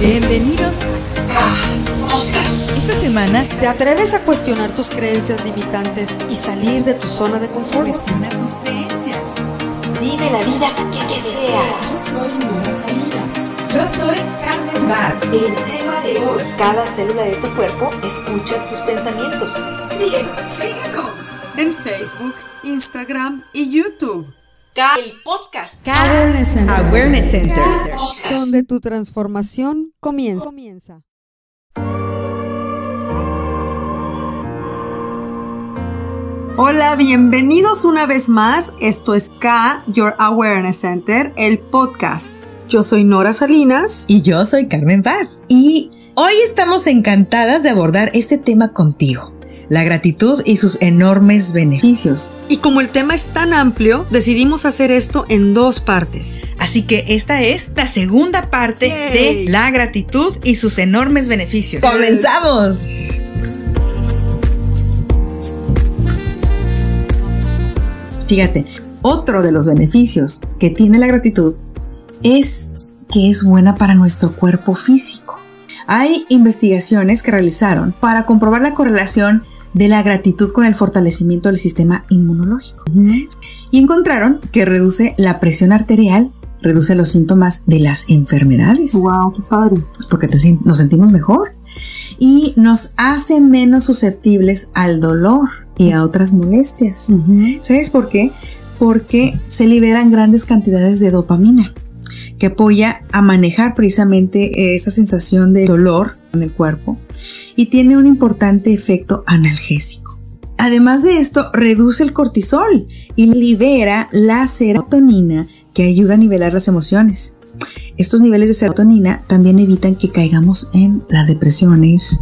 Bienvenidos a Esta semana ¿Te atreves a cuestionar tus creencias limitantes y salir de tu zona de confort? cuestiona tus creencias. Vive la vida que deseas. Yo soy Salinas. Yo soy Carmen Bar. El tema de hoy. Cada célula de tu cuerpo escucha tus pensamientos. Síguenos. Síguenos. En Facebook, Instagram y YouTube. El podcast. Awareness Center. Awareness Center. Donde tu transformación comienza. comienza. Hola, bienvenidos una vez más. Esto es K, Your Awareness Center, el podcast. Yo soy Nora Salinas. Y yo soy Carmen Bar. Y hoy estamos encantadas de abordar este tema contigo. La gratitud y sus enormes beneficios. Y como el tema es tan amplio, decidimos hacer esto en dos partes. Así que esta es la segunda parte Yay. de la gratitud y sus enormes beneficios. ¡Comenzamos! Fíjate, otro de los beneficios que tiene la gratitud es que es buena para nuestro cuerpo físico. Hay investigaciones que realizaron para comprobar la correlación de la gratitud con el fortalecimiento del sistema inmunológico. Y encontraron que reduce la presión arterial, reduce los síntomas de las enfermedades, Wow, qué padre. porque te nos sentimos mejor, y nos hace menos susceptibles al dolor y a otras molestias. ¿Sabes por qué? Porque se liberan grandes cantidades de dopamina que apoya a manejar precisamente esa sensación de dolor en el cuerpo y tiene un importante efecto analgésico. Además de esto, reduce el cortisol y libera la serotonina que ayuda a nivelar las emociones. Estos niveles de serotonina también evitan que caigamos en las depresiones.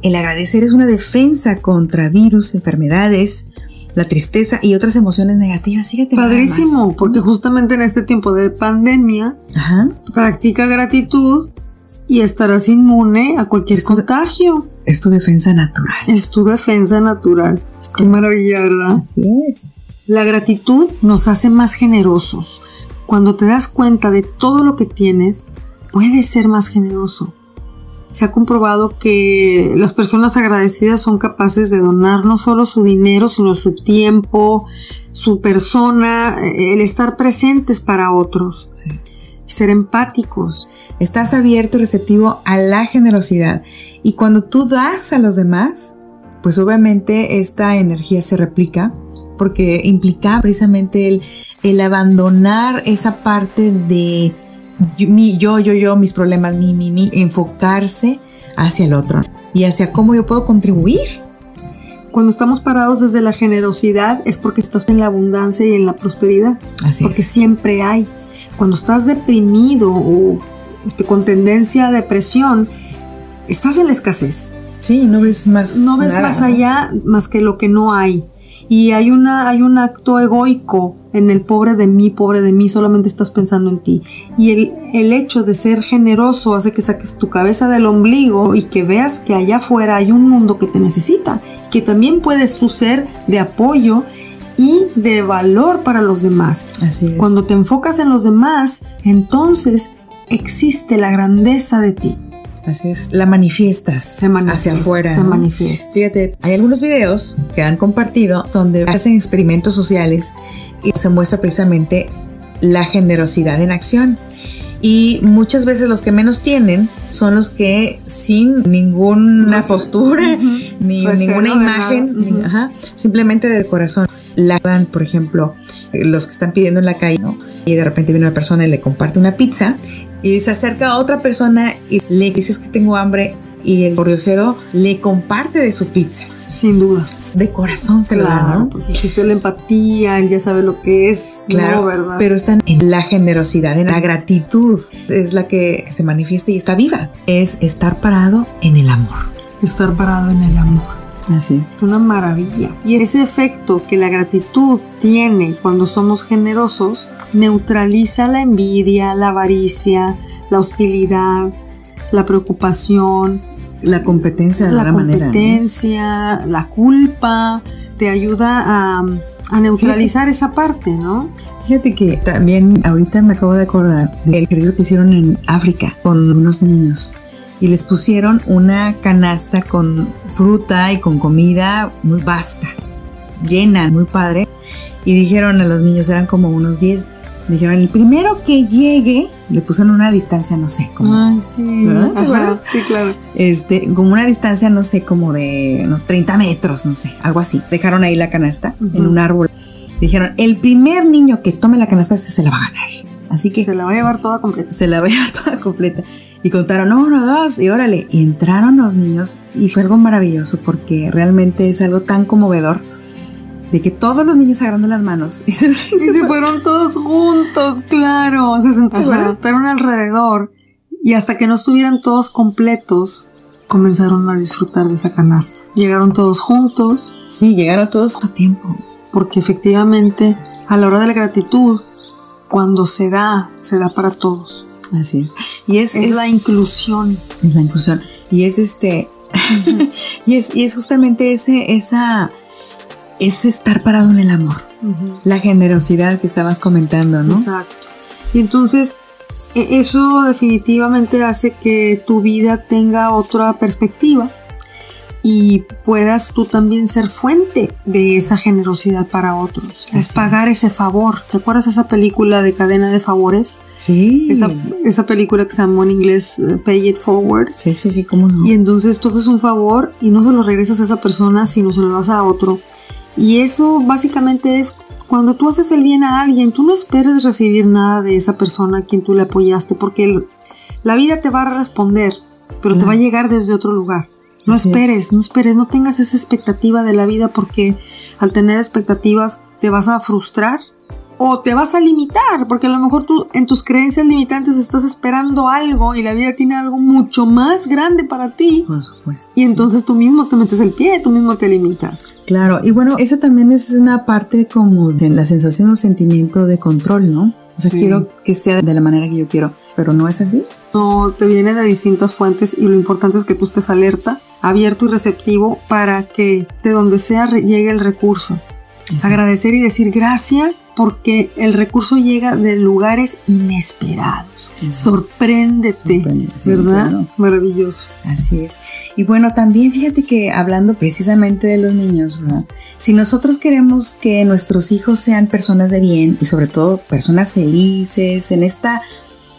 El agradecer es una defensa contra virus, enfermedades, la tristeza y otras emociones negativas. Fíjate. Padrísimo, porque justamente en este tiempo de pandemia, Ajá. practica gratitud y estarás inmune a cualquier contagio. Es tu defensa natural. Es tu defensa natural. Qué maravilla, ¿verdad? Así es. La gratitud nos hace más generosos. Cuando te das cuenta de todo lo que tienes, puedes ser más generoso. Se ha comprobado que las personas agradecidas son capaces de donar no solo su dinero, sino su tiempo, su persona, el estar presentes para otros, Sí. Ser empáticos. Estás abierto y receptivo a la generosidad. Y cuando tú das a los demás, pues obviamente esta energía se replica porque implica precisamente el, el abandonar esa parte de yo, mi- yo, yo, yo, mis problemas, mi, mi, mi, enfocarse hacia el otro y hacia cómo yo puedo contribuir. Cuando estamos parados desde la generosidad es porque estás en la abundancia y en la prosperidad. Así porque es. siempre hay. Cuando estás deprimido o este, con tendencia a depresión, estás en la escasez. Sí, no ves más. No ves nada, más ¿no? allá más que lo que no hay. Y hay, una, hay un acto egoico en el pobre de mí, pobre de mí, solamente estás pensando en ti. Y el, el hecho de ser generoso hace que saques tu cabeza del ombligo y que veas que allá afuera hay un mundo que te necesita, que también puedes tú ser de apoyo y de valor para los demás. Así es. Cuando te enfocas en los demás, entonces existe la grandeza de ti. Así es. La manifiestas Se manifiesta. hacia afuera. Se ¿no? manifiesta. Fíjate, hay algunos videos que han compartido donde hacen experimentos sociales y se muestra precisamente la generosidad en acción. Y muchas veces los que menos tienen son los que sin ninguna postura, Ujú. ni Reserva ninguna imagen, nada. ni- Ujú. ajá, simplemente de corazón. La dan, por ejemplo, eh, los que están pidiendo en la calle, ¿no? Y de repente viene una persona y le comparte una pizza y se acerca a otra persona y le dices que tengo hambre y el pordiosero le comparte de su pizza. Sin duda. De corazón se lo da, Claro, ¿no? porque existe la empatía, él ya sabe lo que es, Claro, no, ¿verdad? pero están en la generosidad, en la gratitud, es la que se manifiesta y está viva. Es estar parado en el amor. estar parado en el amor. Así es. Una maravilla. Y ese efecto que la gratitud tiene cuando somos generosos neutraliza la envidia, la avaricia, la hostilidad, la preocupación, La competencia de la manera. ¿no? competencia, la culpa, te ayuda a, a neutralizar esa parte, ¿no? Fíjate que también ahorita me acabo de acordar del ejercicio que hicieron en África con unos niños y les pusieron una canasta con fruta y con comida muy vasta, llena, muy padre. Y dijeron a los niños, eran como unos 10, dijeron, el primero que llegue, le pusieron una distancia, no sé, como, Ay, sí. ¿Verdad? ¿Te Ajá, sí, claro. este, como una distancia, no sé, como de no, 30 metros, no sé, algo así. Dejaron ahí la canasta Ujú. en un árbol. Dijeron, el primer niño que tome la canasta, ese se la va a ganar. Así que Se la va a llevar toda completa. se la va a llevar toda completa. Y contaron uno, dos, y órale. Y entraron los niños y fue algo maravilloso porque realmente es algo tan conmovedor de que todos los niños agarrando las manos y se, y Y se se fue- fueron todos juntos, claro. Se sentaron alrededor y hasta que no estuvieran todos completos, comenzaron a disfrutar de esa canasta. Llegaron todos juntos Sí, llegaron todos a tiempo. porque efectivamente a la hora de la gratitud, cuando se da, se da para todos. Así es. Y es, Es, es la inclusión. es la inclusión. Y es este. y, es, y es justamente ese, esa. Ese estar parado en el amor. La generosidad que estabas comentando, ¿no? Exacto. Y entonces e- eso definitivamente hace que tu vida tenga otra perspectiva y puedas tú también ser fuente de esa generosidad para otros. Es pagar ese favor. ¿Te acuerdas esa película de cadena de favores? Sí. Esa, esa película que se llamó en inglés eh, Pay It Forward. Sí, sí, sí, cómo no. Y entonces tú haces un favor y no se lo regresas a esa persona, sino se lo das a otro. Y eso básicamente es cuando tú haces el bien a alguien, tú no esperes recibir nada de esa persona a quien tú le apoyaste, porque el- la vida te va a responder, pero te va a llegar desde otro lugar. No Así es. esperes, no esperes, no tengas esa expectativa de la vida porque al tener expectativas te vas a frustrar o te vas a limitar, porque a lo mejor tú en tus creencias limitantes estás esperando algo y la vida tiene algo mucho más grande para ti Por supuesto. y sí. entonces tú mismo te metes el pie, tú mismo te limitas. Claro, y bueno, esa también es una parte como de la sensación o sentimiento de control, ¿no? O sea, Sí. quiero que sea de la manera que yo quiero, pero no es así. No, te viene de distintas fuentes y lo importante es que tú estés alerta, abierto y receptivo para que de donde sea llegue el recurso. Agradecer y decir gracias porque el recurso llega de lugares inesperados. Sorpréndete, sí, ¿verdad? claro. Es maravilloso. Así es. Y bueno, también fíjate que hablando precisamente de los niños, ¿verdad? Si nosotros queremos que nuestros hijos sean personas de bien y sobre todo personas felices en esta,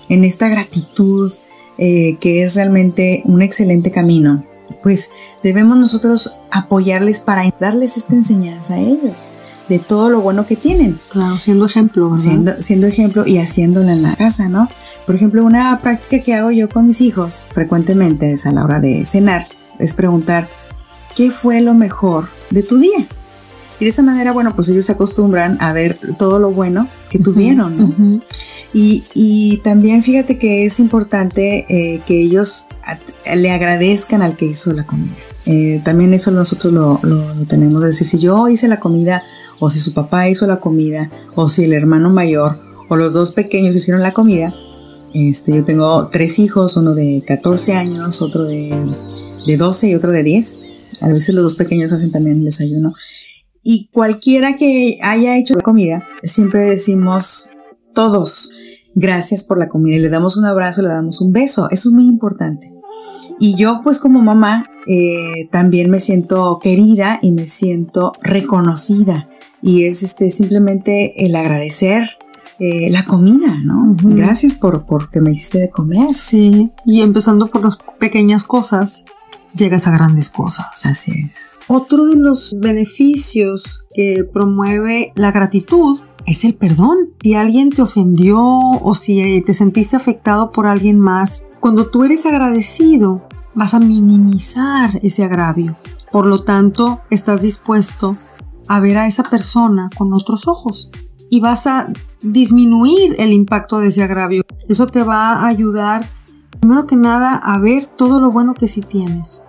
en esta gratitud eh, que es realmente un excelente camino, pues debemos nosotros apoyarles para darles esta enseñanza a ellos de todo lo bueno que tienen Claro, siendo ejemplo, ¿verdad? siendo, siendo ejemplo y haciéndolo en la casa, ¿no? Por ejemplo, una práctica que hago yo con mis hijos frecuentemente es a la hora de cenar, es preguntar, ¿qué fue lo mejor de tu día? Y de esa manera, bueno, pues ellos se acostumbran a ver todo lo bueno que tuvieron, ¿no? Y, y también fíjate que es importante eh, que ellos le agradezcan al que hizo la comida. Eh, también eso nosotros lo, lo- lo tenemos. Es decir, si yo hice la comida, o si su papá hizo la comida, o si el hermano mayor, o los dos pequeños hicieron la comida. Este, yo tengo tres hijos, uno de 14 años, otro de, de 12 y otro de 10. A veces los dos pequeños hacen también el desayuno. Y cualquiera que haya hecho la comida, siempre decimos todos, gracias por la comida y le damos un abrazo, le damos un beso. Eso es muy importante. Y yo pues como mamá eh, también me siento querida y me siento reconocida. Y es este simplemente el agradecer eh, la comida, ¿no? Gracias por, por que me hiciste de comer. Sí, y empezando por las pequeñas cosas, llegas a grandes cosas. Así es. Otro de los beneficios que promueve la gratitud es el perdón. Si alguien te ofendió o si te sentiste afectado por alguien más, cuando tú eres agradecido, vas a minimizar ese agravio. Por lo tanto, estás dispuesto a ver a esa persona con otros ojos y vas a disminuir el impacto de ese agravio. Eso te va a ayudar, primero que nada, a ver todo lo bueno que sí tienes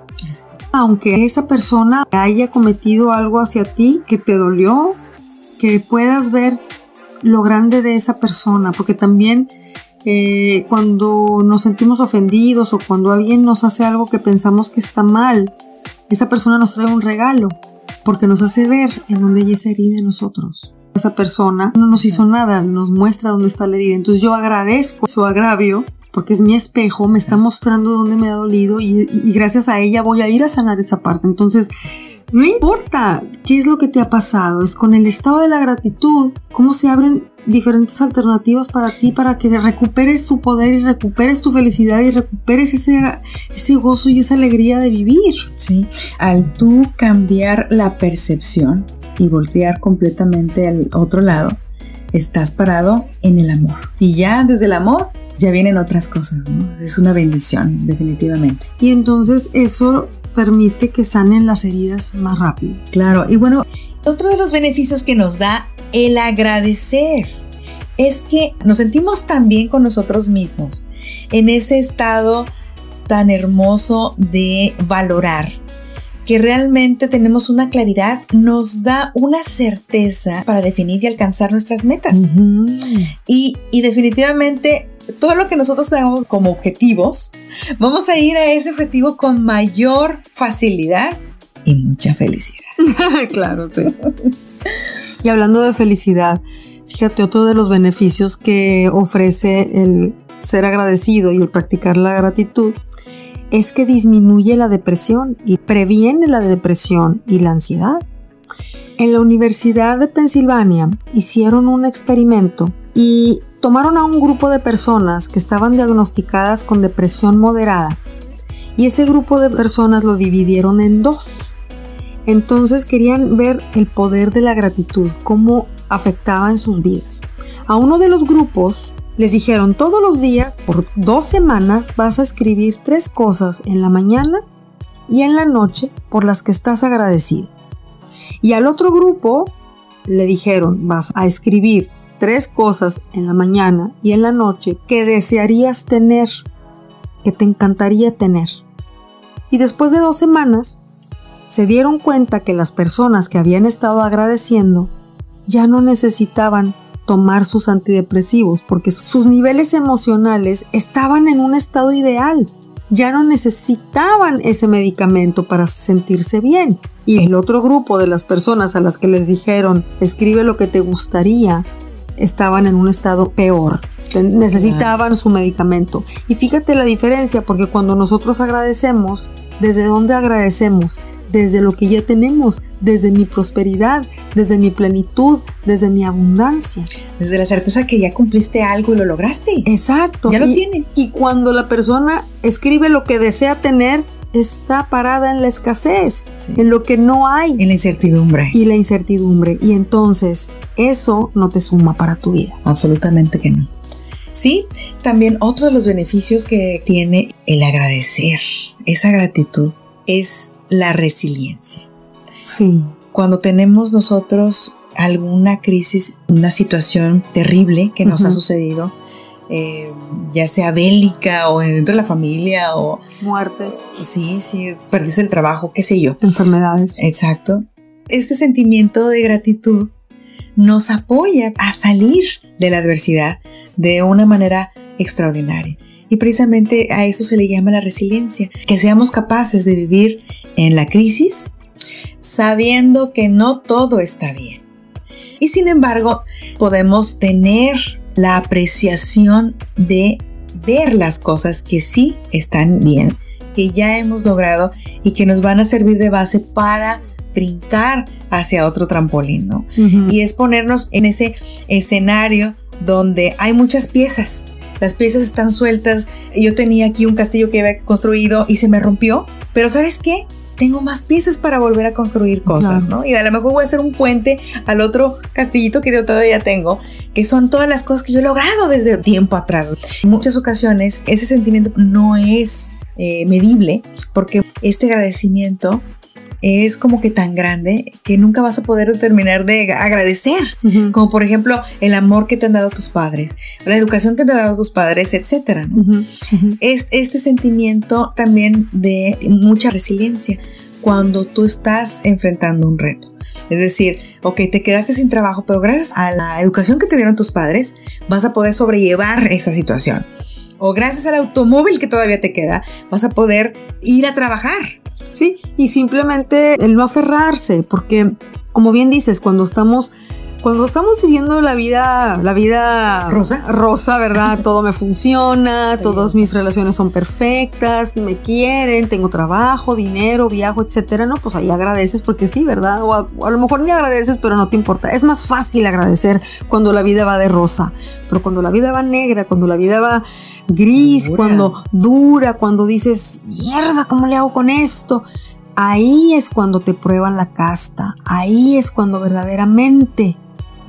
aunque esa persona haya cometido algo hacia ti que te dolió, que puedas ver lo grande de esa persona, porque también eh, cuando nos sentimos ofendidos o cuando alguien nos hace algo que pensamos que está mal, esa persona nos trae un regalo, porque nos hace ver en dónde hay esa herida nosotros. esa persona no nos hizo nada, nos muestra dónde está la herida. Entonces yo agradezco su agravio porque es mi espejo, me está mostrando dónde me ha dolido y, y gracias a ella voy a ir a sanar esa parte. Entonces, no importa qué es lo que te ha pasado, es con el estado de la gratitud, cómo se abren diferentes alternativas para ti, para que recuperes tu poder y recuperes tu felicidad y recuperes ese, ese gozo y esa alegría de vivir. Sí, al tú cambiar la percepción y voltear completamente al otro lado, estás parado en el amor. Y ya desde el amor ya vienen otras cosas, ¿no? Es una bendición, definitivamente. Y entonces eso permite que sanen las heridas más rápido. Claro, y bueno, otro de los beneficios que nos da el agradecer es que nos sentimos tan bien con nosotros mismos, en ese estado tan hermoso de valorar, que realmente tenemos una claridad, nos da una certeza para definir y alcanzar nuestras metas. Uh -huh. y, y definitivamente todo lo que nosotros tenemos como objetivos, vamos a ir a ese objetivo con mayor facilidad y mucha felicidad. claro, sí. y hablando de felicidad, fíjate, otro de los beneficios que ofrece el ser agradecido y el practicar la gratitud es que disminuye la depresión y previene la depresión y la ansiedad. En la Universidad de Pensilvania hicieron un experimento y tomaron a un grupo de personas que estaban diagnosticadas con depresión moderada y ese grupo de personas lo dividieron en dos. Entonces querían ver el poder de la gratitud, cómo afectaba en sus vidas. A uno de los grupos les dijeron todos los días, por dos semanas, vas a escribir tres cosas en la mañana y en la noche por las que estás agradecido. Y al otro grupo le dijeron, vas a escribir tres cosas en la mañana y en la noche que desearías tener, que te encantaría tener. Y después de dos semanas, se dieron cuenta que las personas que habían estado agradeciendo ya no necesitaban tomar sus antidepresivos porque sus niveles emocionales estaban en un estado ideal. Ya no necesitaban ese medicamento para sentirse bien. Y el otro grupo de las personas a las que les dijeron escribe lo que te gustaría estaban en un estado peor. Necesitaban su medicamento. Y fíjate la diferencia porque cuando nosotros agradecemos, ¿desde dónde agradecemos? desde lo que ya tenemos, desde mi prosperidad, desde mi plenitud, desde mi abundancia. Desde la certeza que ya cumpliste algo y lo lograste. Exacto. Ya lo y, tienes. Y cuando la persona escribe lo que desea tener, está parada en la escasez, sí. en lo que no hay. En la incertidumbre. Y la incertidumbre. Y entonces eso no te suma para tu vida. Absolutamente que no. Sí, también otro de los beneficios que tiene el agradecer, esa gratitud, es la resiliencia. Sí. Cuando tenemos nosotros alguna crisis, una situación terrible que nos uh -huh. ha sucedido, eh, ya sea bélica o dentro de la familia o... Muertes. Sí, sí, perdiste el trabajo, qué sé yo. Enfermedades. Exacto. Este sentimiento de gratitud nos apoya a salir de la adversidad de una manera extraordinaria. Y precisamente a eso se le llama la resiliencia, que seamos capaces de vivir en la crisis sabiendo que no todo está bien. Y sin embargo, podemos tener la apreciación de ver las cosas que sí están bien, que ya hemos logrado y que nos van a servir de base para brincar hacia otro trampolín, ¿no? Uh -huh. Y es ponernos en ese escenario donde hay muchas piezas. Las piezas están sueltas. Yo tenía aquí un castillo que había construido y se me rompió. Pero ¿sabes qué? Tengo más piezas para volver a construir cosas, claro. ¿no? Y a lo mejor voy a hacer un puente al otro castillito que yo todavía tengo, que son todas las cosas que yo he logrado desde tiempo atrás. En muchas ocasiones ese sentimiento no es eh, medible porque este agradecimiento es como que tan grande que nunca vas a poder terminar de agradecer, uh -huh. como por ejemplo el amor que te han dado tus padres, la educación que te han dado tus padres, etcétera. ¿no? Uh -huh. Uh -huh. Es este sentimiento también de mucha resiliencia cuando tú estás enfrentando un reto. Es decir, ok, te quedaste sin trabajo, pero gracias a la educación que te dieron tus padres, vas a poder sobrellevar esa situación. O gracias al automóvil que todavía te queda, vas a poder ir a trabajar. Sí, y simplemente el no aferrarse, porque como bien dices, cuando estamos cuando estamos viviendo la vida, la vida Rosa. rosa, ¿verdad? Todo me funciona, todas mis relaciones son perfectas, me quieren, tengo trabajo, dinero, viajo, etcétera, ¿no? Pues ahí agradeces porque sí, ¿verdad? O a, o a lo mejor ni agradeces, pero no te importa. Es más fácil agradecer cuando la vida va de rosa, pero cuando la vida va negra, cuando la vida va gris, Dura. cuando dura, cuando dices, mierda, ¿cómo le hago con esto? Ahí es cuando te prueban la casta, ahí es cuando verdaderamente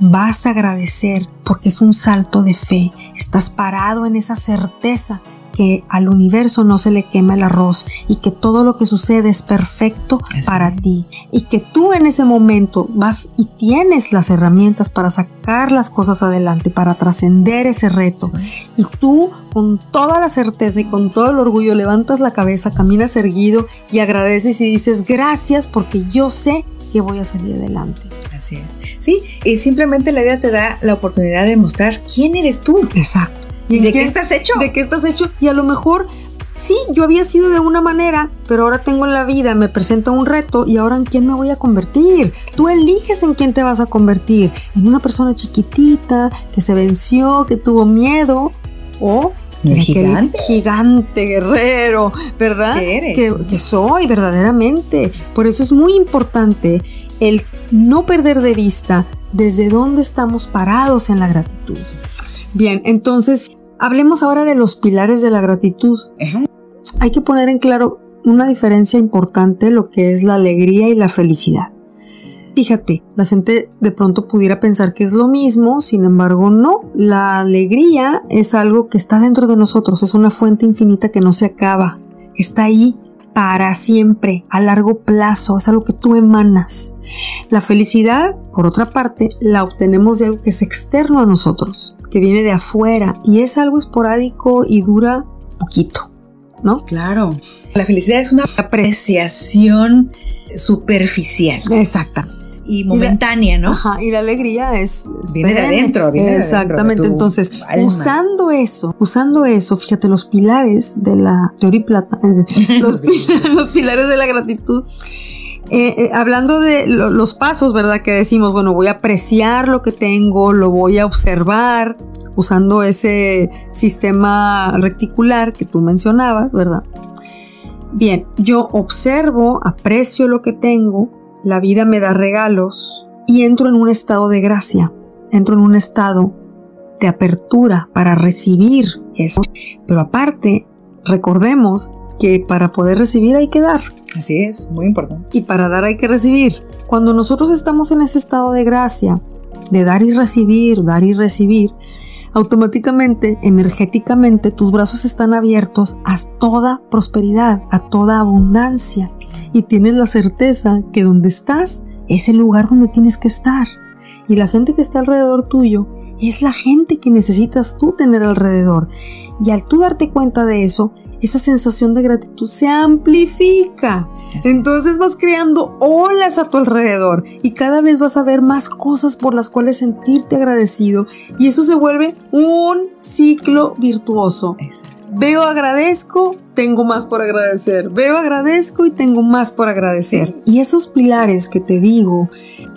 vas a agradecer porque es un salto de fe, estás parado en esa certeza que al universo no se le quema el arroz y que todo lo que sucede es perfecto Así para ti. Y que tú en ese momento vas y tienes las herramientas para sacar las cosas adelante, para trascender ese reto. Y tú, con toda la certeza y con todo el orgullo, levantas la cabeza, caminas erguido y agradeces y dices gracias porque yo sé que voy a salir adelante. Así es. Sí, y simplemente la vida te da la oportunidad de mostrar quién eres tú. Exacto. ¿Y de qué estás hecho? ¿De qué estás hecho? Y a lo mejor, sí, yo había sido de una manera, pero ahora tengo en la vida, me presenta un reto y ahora en quién me voy a convertir. Tú eliges en quién te vas a convertir. En una persona chiquitita, que se venció, que tuvo miedo, o Gigante. gigante guerrero, ¿verdad? ¿Qué eres? Que, que soy verdaderamente. Por eso es muy importante el no perder de vista desde dónde estamos parados en la gratitud. Bien, entonces hablemos ahora de los pilares de la gratitud. Ajá. Hay que poner en claro una diferencia importante lo que es la alegría y la felicidad. Fíjate, la gente de pronto pudiera pensar que es lo mismo, sin embargo no. La alegría es algo que está dentro de nosotros, es una fuente infinita que no se acaba, está ahí para siempre, a largo plazo, es algo que tú emanas. La felicidad, por otra parte, la obtenemos de algo que es externo a nosotros, que viene de afuera y es algo esporádico y dura poquito, ¿no? Claro. La felicidad es una apreciación superficial Exactamente. Y momentánea, ¿no? Ajá, y la alegría es, es Viene de adentro, viene de adentro, Exactamente. de Entonces, alma. usando eso, usando eso, fíjate, los pilares de la teoría plata, los, los pilares de la gratitud. eh, eh, hablando de lo- los pasos, ¿verdad? Que decimos, bueno, voy a apreciar lo que tengo, lo voy a observar, usando ese sistema reticular que tú mencionabas, ¿verdad? Bien, yo observo, aprecio lo que tengo, la vida me da regalos y entro en un estado de gracia, entro en un estado de apertura para recibir eso. Pero aparte, recordemos que para poder recibir hay que dar Así es, muy importante. y para dar hay que recibir. Cuando nosotros estamos en ese estado de gracia, de dar y recibir, dar y recibir, automáticamente, energéticamente, tus brazos están abiertos a toda prosperidad, a toda abundancia. Y tienes la certeza que donde estás es el lugar donde tienes que estar. Y la gente que está alrededor tuyo es la gente que necesitas tú tener alrededor. Y al tú darte cuenta de eso, esa sensación de gratitud se amplifica. Entonces vas creando olas a tu alrededor y cada vez vas a ver más cosas por las cuales sentirte agradecido y eso se vuelve un ciclo virtuoso. Exacto. Veo, agradezco, tengo más por agradecer. Veo, agradezco y tengo más por agradecer. Y esos pilares que te digo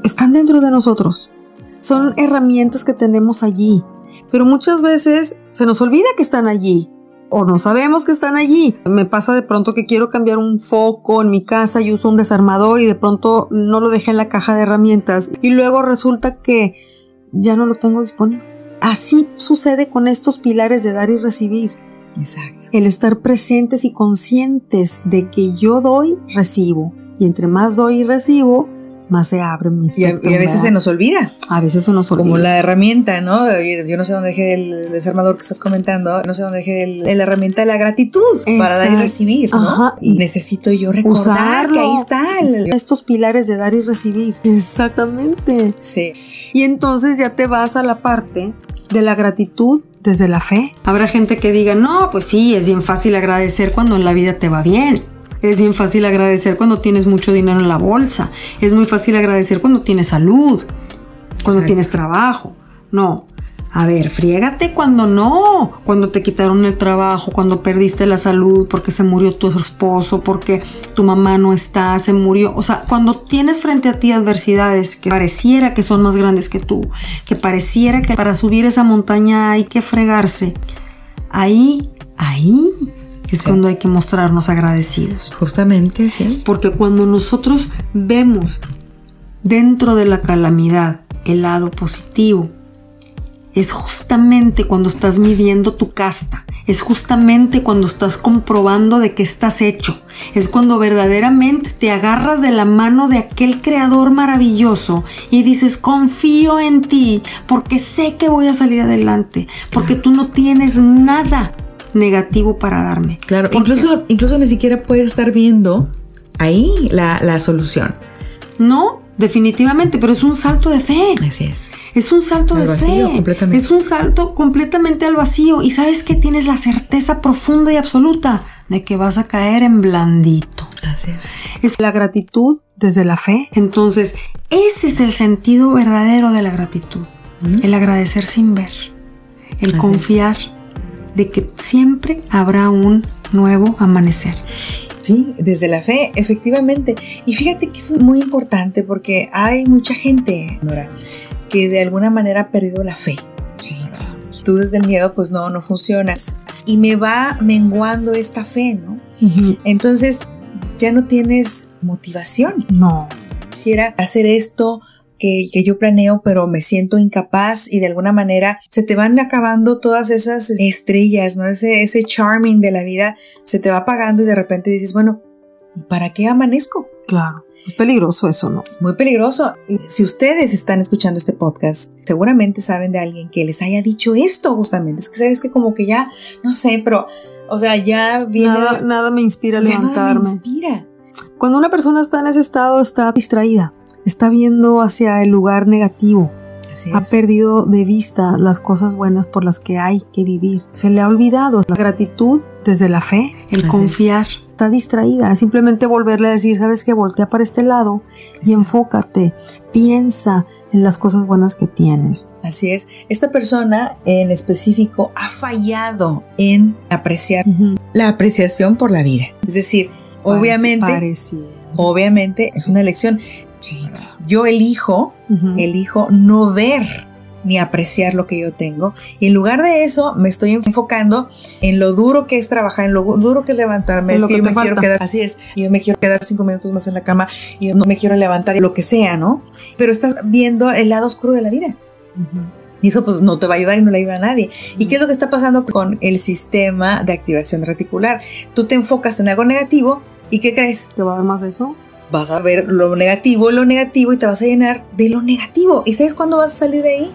están dentro de nosotros. Son herramientas que tenemos allí. Pero muchas veces se nos olvida que están allí. O no sabemos que están allí. Me pasa de pronto que quiero cambiar un foco en mi casa y uso un desarmador y de pronto no lo dejé en la caja de herramientas. Y luego resulta que ya no lo tengo disponible. Así sucede con estos pilares de dar y recibir Exacto. el estar presentes y conscientes de que yo doy, recibo. Y entre más doy y recibo, más se abre mi Y a, espectro. y a veces ¿verdad? se nos olvida, A veces se nos olvida. como la herramienta, ¿no? Yo no sé dónde dejé el desarmador que estás comentando, no sé dónde dejé el- la herramienta de la gratitud para dar y recibir, ¿no? Ajá. Y necesito yo recordar Usarlo. que ahí está. el- Estos pilares de dar y recibir. Exactamente. Sí. Y entonces ya te vas a la parte de la gratitud desde la fe. Habrá gente que diga, no, pues sí, es bien fácil agradecer cuando en la vida te va bien. Es bien fácil agradecer cuando tienes mucho dinero en la bolsa. Es muy fácil agradecer cuando tienes salud, cuando Exacto. tienes trabajo. No, A ver, friégate cuando no, cuando te quitaron el trabajo, cuando perdiste la salud, porque se murió tu esposo, porque tu mamá no está, se murió. O sea, cuando tienes frente a ti adversidades que pareciera que son más grandes que tú, que pareciera que para subir esa montaña hay que fregarse, ahí, ahí es Sí. cuando hay que mostrarnos agradecidos. Justamente, sí. Porque cuando nosotros vemos dentro de la calamidad el lado positivo, es justamente cuando estás midiendo tu casta, es justamente cuando estás comprobando de qué estás hecho, es cuando verdaderamente te agarras de la mano de aquel creador maravilloso y dices, confío en ti, porque sé que voy a salir adelante, porque tú no tienes nada negativo para darme. Claro, incluso, incluso ni siquiera puedes estar viendo ahí la, la solución. No, definitivamente, pero es un salto de fe. Así es. Es un salto Al de vacío, fe. completamente. Es un salto completamente al vacío. Y sabes que tienes la certeza profunda y absoluta de que vas a caer en blandito. Así es. Es la gratitud desde la fe. Entonces, ese es el sentido verdadero de la gratitud. El agradecer sin ver. El Así es. confiar de que siempre habrá un nuevo amanecer. Sí, desde la fe, efectivamente. Y fíjate que eso es muy importante porque hay mucha gente, Nora, que de alguna manera ha perdido la fe. Tú desde el miedo, pues no, no funcionas. Y me va menguando esta fe, ¿no? Entonces ya no tienes motivación. No. Quisiera hacer esto que, que yo planeo, pero me siento incapaz y de alguna manera se te van acabando todas esas estrellas, ¿no? Ese, ese charming de la vida se te va apagando y de repente dices, bueno, ¿para qué amanezco? Claro. Es peligroso eso, ¿no? Muy peligroso. Y si ustedes están escuchando este podcast, seguramente saben de alguien que les haya dicho esto justamente. Es que sabes que como que ya, no sé, pero, o sea, ya viene... Nada, nada me inspira a ya nada me levantarme. inspira. Cuando una persona está en ese estado, está distraída, está viendo hacia el lugar negativo, ha es. perdido de vista las cosas buenas por las que hay que vivir, se le ha olvidado la gratitud desde la fe, el Así confiar. Está distraída, simplemente volverle a decir, sabes que voltea para este lado y enfócate, piensa en las cosas buenas que tienes. Así es. Esta persona en específico ha fallado en apreciar la apreciación por la vida. Es decir, obviamente, Pareciera. obviamente es una elección. Yo elijo, elijo no ver ni apreciar lo que yo tengo. Y en lugar de eso, me estoy enfocando en lo duro que es trabajar, en lo duro que es levantarme. Es lo que que yo me quiero falta. quedar, así es, yo me quiero quedar cinco minutos más en la cama, y yo no me quiero levantar, lo que sea, ¿no? Pero estás viendo el lado oscuro de la vida. Ujú. Y eso pues no te va a ayudar y no le ayuda a nadie. ¿Y qué es lo que está pasando con el sistema de activación reticular? Tú te enfocas en algo negativo y ¿qué crees? ¿Te va a dar más de eso? Vas a ver lo negativo, lo negativo y te vas a llenar de lo negativo. ¿Y sabes cuándo vas a salir de ahí?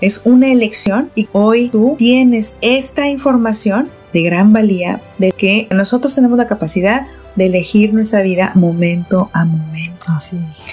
Es una elección y hoy tú tienes esta información de gran valía de que nosotros tenemos la capacidad de elegir nuestra vida momento a momento. Así es.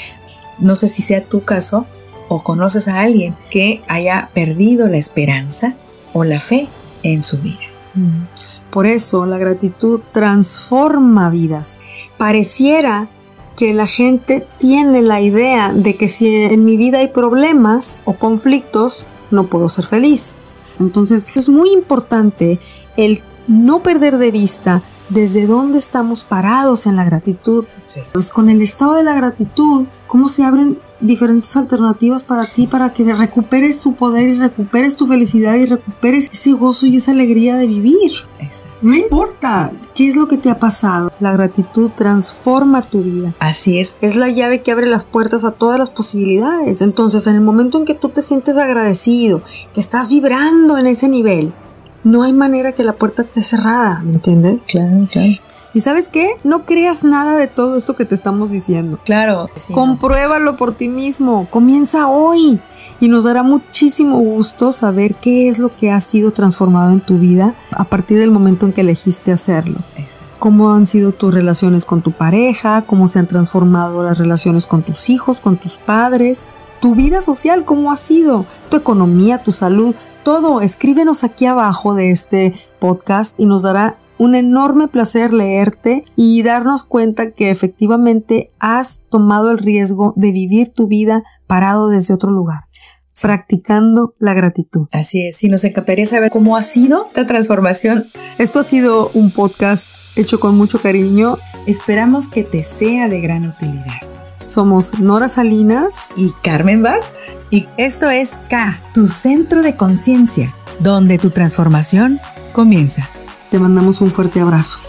No sé si sea tu caso o conoces a alguien que haya perdido la esperanza o la fe en su vida. Mm. Por eso la gratitud transforma vidas. Pareciera que la gente tiene la idea de que si en mi vida hay problemas o conflictos, no puedo ser feliz. Entonces es muy importante el no perder de vista desde dónde estamos parados en la gratitud. Pues con el estado de la gratitud, cómo se abren diferentes alternativas para ti para que recuperes tu poder y recuperes tu felicidad y recuperes ese gozo y esa alegría de vivir. No importa qué es lo que te ha pasado. La gratitud transforma tu vida. Así es. Es la llave que abre las puertas a todas las posibilidades. Entonces, en el momento en que tú te sientes agradecido, que estás vibrando en ese nivel, no hay manera que la puerta esté cerrada, ¿me entiendes? Claro, claro. ¿Y sabes qué? No creas nada de todo esto que te estamos diciendo. Claro. sí, Compruébalo por ti mismo. Comienza hoy. Y nos dará muchísimo gusto saber qué es lo que ha sido transformado en tu vida a partir del momento en que elegiste hacerlo. Exacto. Cómo han sido tus relaciones con tu pareja, cómo se han transformado las relaciones con tus hijos, con tus padres, tu vida social, cómo ha sido, tu economía, tu salud, todo. Escríbenos aquí abajo de este podcast y nos dará un enorme placer leerte y darnos cuenta que efectivamente has tomado el riesgo de vivir tu vida parado desde otro lugar. practicando la gratitud. Así es, y nos encantaría saber cómo ha sido esta transformación. Esto ha sido un podcast hecho con mucho cariño. Esperamos que te sea de gran utilidad. Somos Nora Salinas y Carmen Bach. Y esto es K, tu centro de conciencia, donde tu transformación comienza. Te mandamos un fuerte abrazo.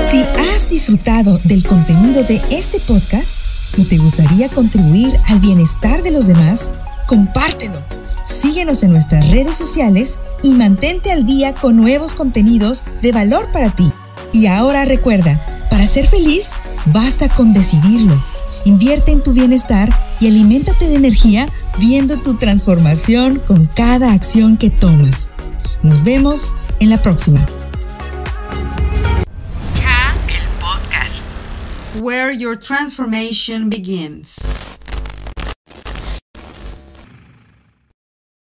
Si has disfrutado del contenido de este podcast y te gustaría contribuir al bienestar de los demás, compártelo. Síguenos en nuestras redes sociales y mantente al día con nuevos contenidos de valor para ti. Y ahora recuerda, para ser feliz, basta con decidirlo. Invierte en tu bienestar y aliméntate de energía viendo tu transformación con cada acción que tomas. Nos vemos en la próxima. Where your transformation begins.